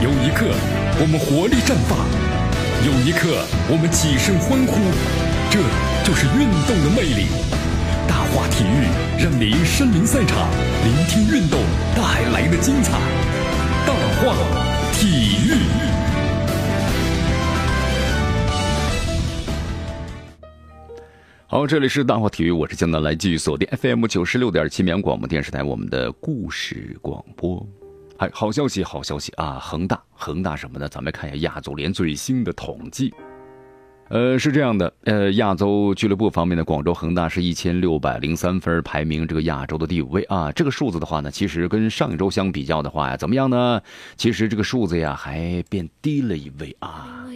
有一刻我们活力绽放，有一刻我们起身欢呼，这就是运动的魅力。大话体育让您身临赛场，聆听运动带来的精彩。大话体育。好，这里是大话体育，我是江南，来继续锁定 FM 九十六点七绵阳广播电视台，我们的故事广播。哎，好消息，好消息啊！恒大，恒大什么呢？咱们看一下亚足联最新的统计。呃，是这样的，呃，亚洲俱乐部方面的广州恒大是一千六百零三分，排名这个亚洲的第五位啊。这个数字的话呢，其实跟上一周相比较的话呀，怎么样呢？其实这个数字呀还变低了一位啊。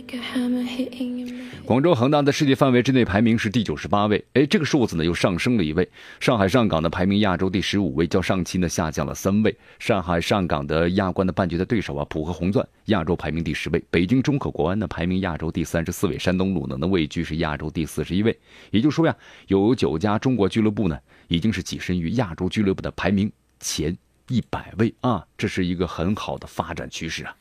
广州恒大的世界范围之内排名是第九十八位，哎，这个数字呢又上升了一位。上海上港的排名亚洲第十五位，较上期呢下降了三位。上海上港的亚冠的半决赛对手啊，浦和红钻亚洲排名第十位。北京中可国安呢排名亚洲第三十四位，山东鲁能的位居是亚洲第四十一位。也就是说呀，有九家中国俱乐部呢已经是跻身于亚洲俱乐部的排名前一百位啊，这是一个很好的发展趋势啊。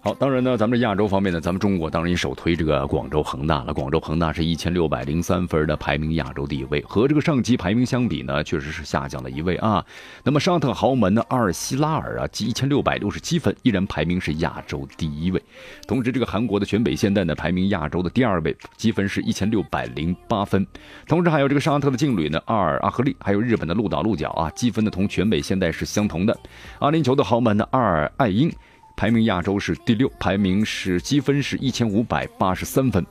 好，当然呢，咱们亚洲方面呢，咱们中国当然也首推这个广州恒大了。广州恒大是一千六百零三分的排名亚洲第一位，和这个上级排名相比呢，确实是下降了一位啊。那么沙特豪门呢，阿尔希拉尔啊，积一千六百六十七分，依然排名是亚洲第一位。同时，这个韩国的全北现代呢，排名亚洲的第二位，积分是一千六百零八分。同时，还有这个沙特的劲旅呢，阿尔阿赫利，还有日本的鹿岛鹿角啊，积分呢同全北现代是相同的。阿联酋的豪门呢，阿尔艾因。排名亚洲是第六，排名是积分是一千五百八十三分。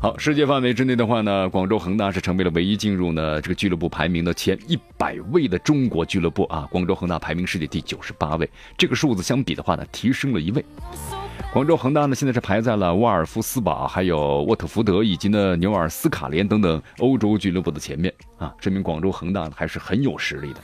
好，世界范围之内的话呢，广州恒大是成为了唯一进入呢这个俱乐部排名的前一百位的中国俱乐部啊。广州恒大排名世界第九十八位，这个数字相比的话呢，提升了一位。广州恒大呢现在是排在了沃尔夫斯堡、还有沃特福德以及呢纽尔斯卡联等等欧洲俱乐部的前面啊，证明广州恒大还是很有实力的。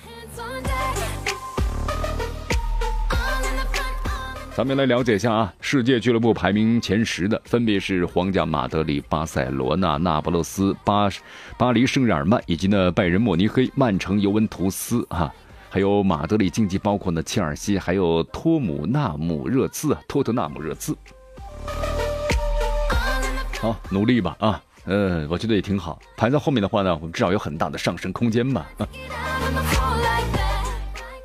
咱们来了解一下啊，世界俱乐部排名前十的分别是皇家马德里、巴塞罗那、那不勒斯、巴巴黎圣日耳曼以及呢拜仁慕尼黑、曼城、尤文图斯哈，还有马德里竞技包括呢切尔西，还有托姆纳姆热刺、托特纳姆热刺。好，努力吧啊，嗯，我觉得也挺好。排在后面的话呢，我们至少有很大的上升空间吧。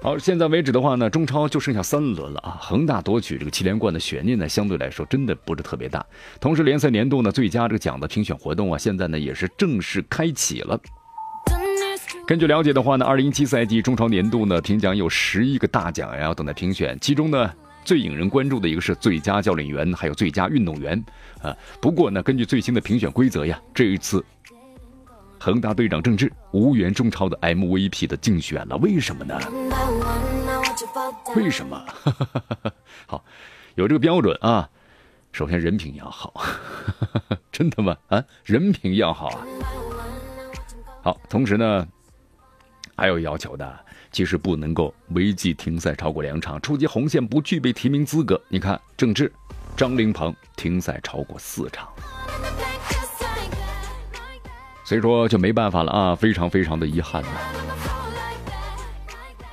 好，现在为止的话呢，中超就剩下三轮了啊。恒大夺取这个七连冠的悬念呢，相对来说真的不是特别大。同时，联赛年度呢最佳这个奖的评选活动啊，现在呢也是正式开启了。根据了解的话呢，二零一七赛季中超年度呢评奖有十一个大奖呀等待评选，其中呢最引人关注的一个是最佳教练员，还有最佳运动员啊。不过呢，根据最新的评选规则呀，这一次。恒大队长郑智无缘中超的 MVP 的竞选了，为什么呢？为什么？好，有这个标准啊。首先人品要好，真的吗？啊，人品要好啊。好，同时呢，还有要求的，其实不能够违纪停赛超过两场，触及红线不具备提名资格。你看，郑智、张琳芃停赛超过四场。所以说就没办法了啊，非常非常的遗憾呐。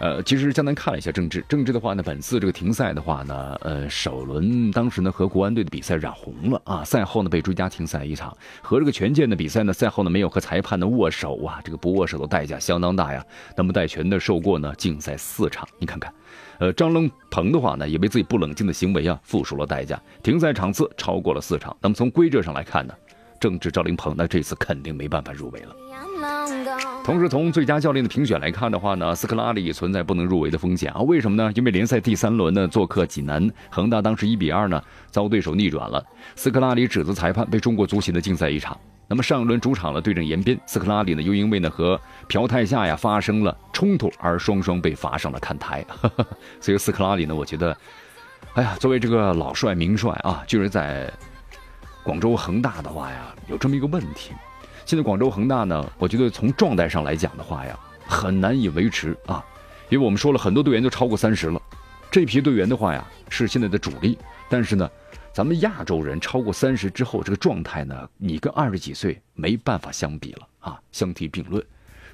呃，其实江南看了一下郑智，郑智的话呢，本次这个停赛的话呢，呃，首轮当时呢和国安队的比赛染红了啊，赛后呢被追加停赛一场，和这个权健的比赛呢，赛后呢没有和裁判的握手啊，这个不握手的代价相当大呀。那么戴权的受过呢禁赛四场，你看看，呃，张龙鹏的话呢，也为自己不冷静的行为啊付出了代价，停赛场次超过了四场。那么从规则上来看呢？郑智、赵林鹏，那这次肯定没办法入围了。同时，从最佳教练的评选来看的话呢，斯科拉里也存在不能入围的风险啊？为什么呢？因为联赛第三轮呢，做客济南，恒大当时一比二呢遭对手逆转了。斯科拉里指责裁判被中国足协的禁赛一场。那么上一轮主场呢对阵延边，斯科拉里呢又因为呢和朴泰夏呀发生了冲突，而双双被罚上了看台。所以斯科拉里呢，我觉得，哎呀，作为这个老帅名帅啊，就是在。广州恒大的话呀，有这么一个问题，现在广州恒大呢，我觉得从状态上来讲的话呀，很难以维持啊，因为我们说了很多队员都超过三十了，这批队员的话呀是现在的主力，但是呢，咱们亚洲人超过三十之后，这个状态呢，你跟二十几岁没办法相比了啊，相提并论，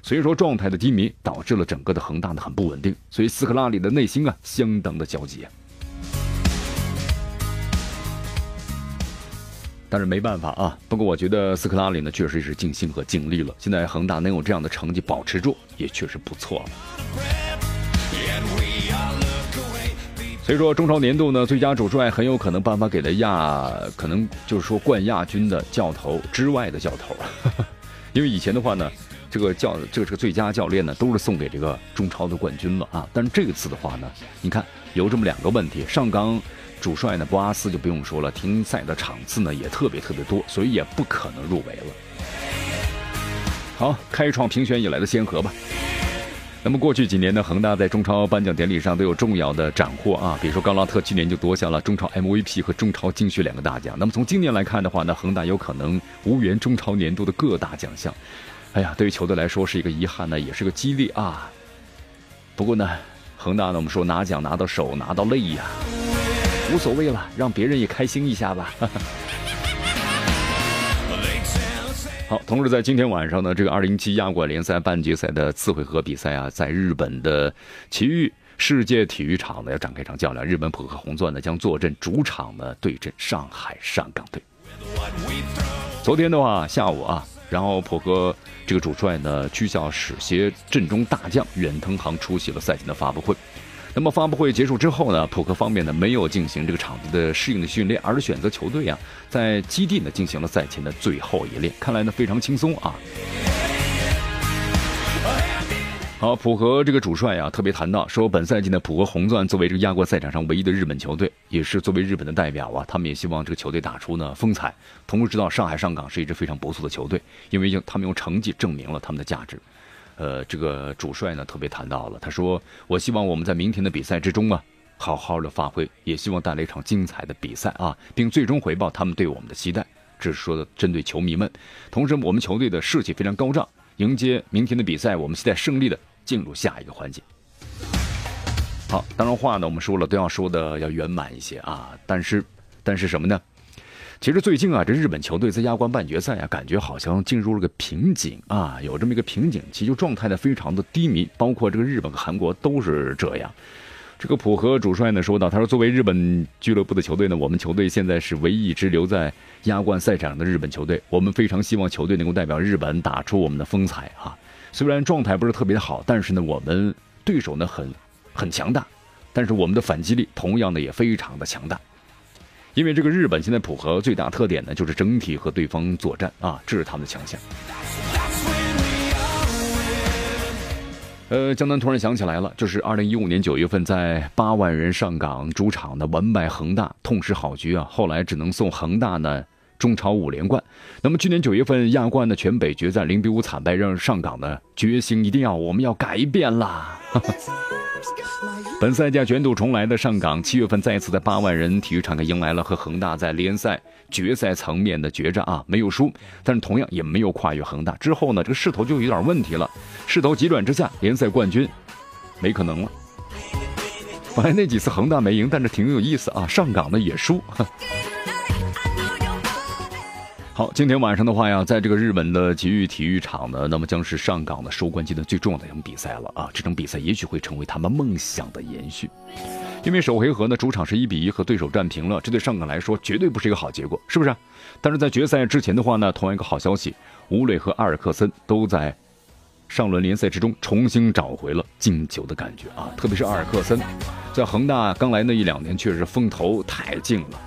所以说状态的低迷导致了整个的恒大呢很不稳定，所以斯科拉里的内心啊相当的焦急。但是没办法啊，不过我觉得斯科拉里呢确实是尽心和尽力了。现在恒大能有这样的成绩保持住，也确实不错了。所以说中超年度呢最佳主帅很有可能颁发给了亚，可能就是说冠亚军的教头之外的教头，因为以前的话呢。这个教这个这个最佳教练呢，都是送给这个中超的冠军了啊！但是这次的话呢，你看有这么两个问题，上港主帅呢博阿斯就不用说了，停赛的场次呢也特别特别多，所以也不可能入围了。好，开创评选以来的先河吧。那么过去几年呢，恒大在中超颁奖典礼上都有重要的斩获啊，比如说高拉特去年就夺下了中超 MVP 和中超金靴两个大奖。那么从今年来看的话呢，恒大有可能无缘中超年度的各大奖项。哎呀，对于球队来说是一个遗憾呢，也是个激励啊。不过呢，恒大呢，我们说拿奖拿到手，拿到泪呀，无所谓了，让别人也开心一下吧。好，同时在今天晚上呢，这个二零一七亚冠联赛半决赛的次回合比赛啊，在日本的奇遇世界体育场呢要展开一场较量，日本浦和红钻呢将坐镇主场呢对阵上海上港队。昨天的话，下午啊。然后浦和这个主帅呢，居校使携阵中大将远藤航出席了赛前的发布会。那么发布会结束之后呢，普和方面呢没有进行这个场地的适应的训练，而是选择球队啊在基地呢进行了赛前的最后一练。看来呢非常轻松啊。好，普和这个主帅啊，特别谈到说，本赛季呢，普和红钻作为这个亚冠赛场上唯一的日本球队，也是作为日本的代表啊，他们也希望这个球队打出呢风采。同时知道上海上港是一支非常不错的球队，因为用他们用成绩证明了他们的价值。呃，这个主帅呢特别谈到了，他说：“我希望我们在明天的比赛之中啊，好好的发挥，也希望带来一场精彩的比赛啊，并最终回报他们对我们的期待。”这是说的针对球迷们。同时，我们球队的士气非常高涨。迎接明天的比赛，我们期待胜利的进入下一个环节。好，当然话呢，我们说了都要说的要圆满一些啊。但是，但是什么呢？其实最近啊，这日本球队在亚冠半决赛啊，感觉好像进入了个瓶颈啊，有这么一个瓶颈期，就状态呢非常的低迷，包括这个日本和韩国都是这样。这个浦和主帅呢说到，他说作为日本俱乐部的球队呢，我们球队现在是唯一一支留在亚冠赛场上的日本球队，我们非常希望球队能够代表日本打出我们的风采啊。虽然状态不是特别的好，但是呢，我们对手呢很很强大，但是我们的反击力同样的也非常的强大。因为这个日本现在浦和最大特点呢就是整体和对方作战啊，这是他们的强项。呃，江南突然想起来了，就是二零一五年九月份在八万人上港主场的完败恒大，痛失好局啊！后来只能送恒大呢中超五连冠。那么去年九月份亚冠的全北决战零比五惨败，让上港的决心一定要我们要改变啦。本赛季卷土重来的上港，七月份再次在八万人体育场迎来了和恒大在联赛决赛层面的决战啊，没有输，但是同样也没有跨越恒大。之后呢，这个势头就有点问题了，势头急转直下，联赛冠军没可能了。本来那几次恒大没赢，但是挺有意思啊，上港呢也输。好，今天晚上的话呀，在这个日本的吉裕体育场呢，那么将是上港的收官阶段最重要的一场比赛了啊！这场比赛也许会成为他们梦想的延续，因为首回合呢，主场是一比一和对手战平了，这对上港来说绝对不是一个好结果，是不是？但是在决赛之前的话呢，同样一个好消息，吴磊和阿尔克森都在上轮联赛之中重新找回了进球的感觉啊！特别是阿尔克森，在恒大刚来那一两年确实风头太劲了，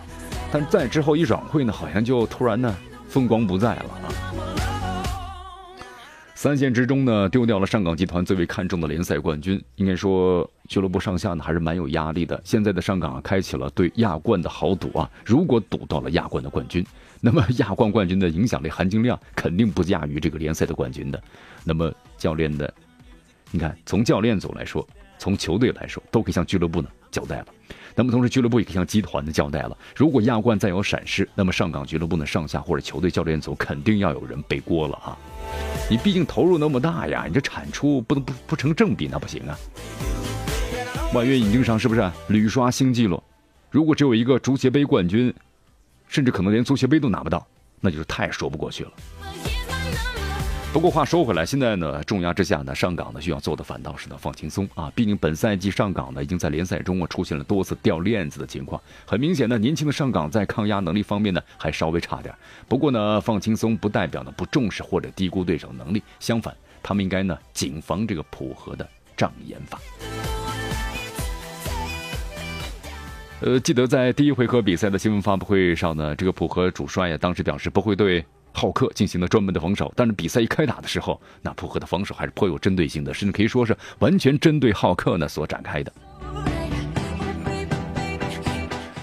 但是在之后一转会呢，好像就突然呢。风光不在了啊！三线之中呢，丢掉了上港集团最为看重的联赛冠军，应该说俱乐部上下呢还是蛮有压力的。现在的上港啊，开启了对亚冠的豪赌啊！如果赌到了亚冠的冠军，那么亚冠冠军的影响力含金量肯定不亚于这个联赛的冠军的。那么教练的，你看从教练组来说，从球队来说，都可以向俱乐部呢交代了。那么同时，俱乐部也可以向集团的交代了。如果亚冠再有闪失，那么上港俱乐部的上下或者球队教练组肯定要有人背锅了啊！你毕竟投入那么大呀，你这产出不能不不成正比，那不行啊！外援引进上是不是屡刷新纪录？如果只有一个足协杯冠军，甚至可能连足协杯都拿不到，那就是太说不过去了。不过话说回来，现在呢，重压之下呢，上港呢需要做的反倒是呢放轻松啊。毕竟本赛季上港呢已经在联赛中啊出现了多次掉链子的情况。很明显呢，年轻的上港在抗压能力方面呢还稍微差点。不过呢，放轻松不代表呢不重视或者低估对手能力，相反，他们应该呢谨防这个浦和的障眼法。呃，记得在第一回合比赛的新闻发布会上呢，这个浦和主帅呀当时表示不会对。浩克进行了专门的防守，但是比赛一开打的时候，那普克的防守还是颇有针对性的，甚至可以说是完全针对浩克呢所展开的。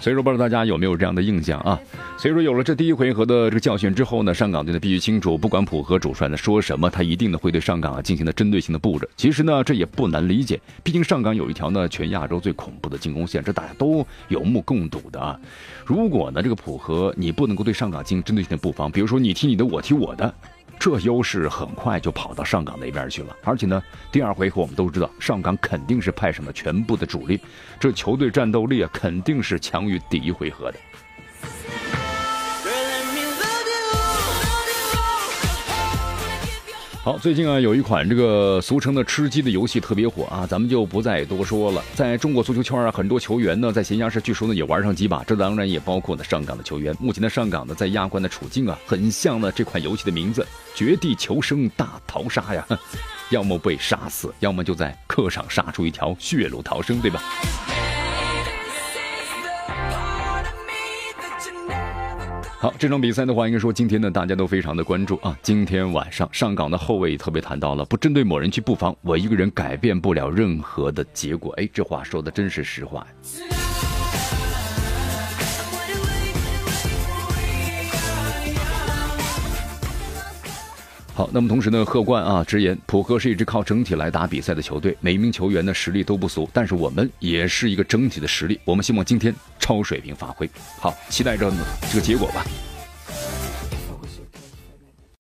所以说，不知道大家有没有这样的印象啊？所以说，有了这第一回合的这个教训之后呢，上港队呢必须清楚，不管浦和主帅呢说什么，他一定呢会对上港啊进行的针对性的布置。其实呢，这也不难理解，毕竟上港有一条呢全亚洲最恐怖的进攻线，这大家都有目共睹的啊。如果呢这个浦和你不能够对上港进行针对性的布防，比如说你踢你的，我踢我的。这优势很快就跑到上港那边去了，而且呢，第二回合我们都知道，上港肯定是派上了全部的主力，这球队战斗力啊，肯定是强于第一回合的。好，最近啊，有一款这个俗称的吃鸡的游戏特别火啊，咱们就不再多说了。在中国足球圈啊，很多球员呢，在闲暇时据说呢也玩上几把，这当然也包括呢上港的球员。目前的上港呢，在亚冠的处境啊，很像呢这款游戏的名字《绝地求生大逃杀》呀，要么被杀死，要么就在客场杀出一条血路逃生，对吧？好，这场比赛的话，应该说今天呢，大家都非常的关注啊。今天晚上上港的后卫特别谈到了，不针对某人去布防，我一个人改变不了任何的结果。哎，这话说的真是实话。好，那么同时呢，贺冠啊直言，普哥是一支靠整体来打比赛的球队，每一名球员的实力都不俗，但是我们也是一个整体的实力，我们希望今天超水平发挥。好，期待着这个结果吧。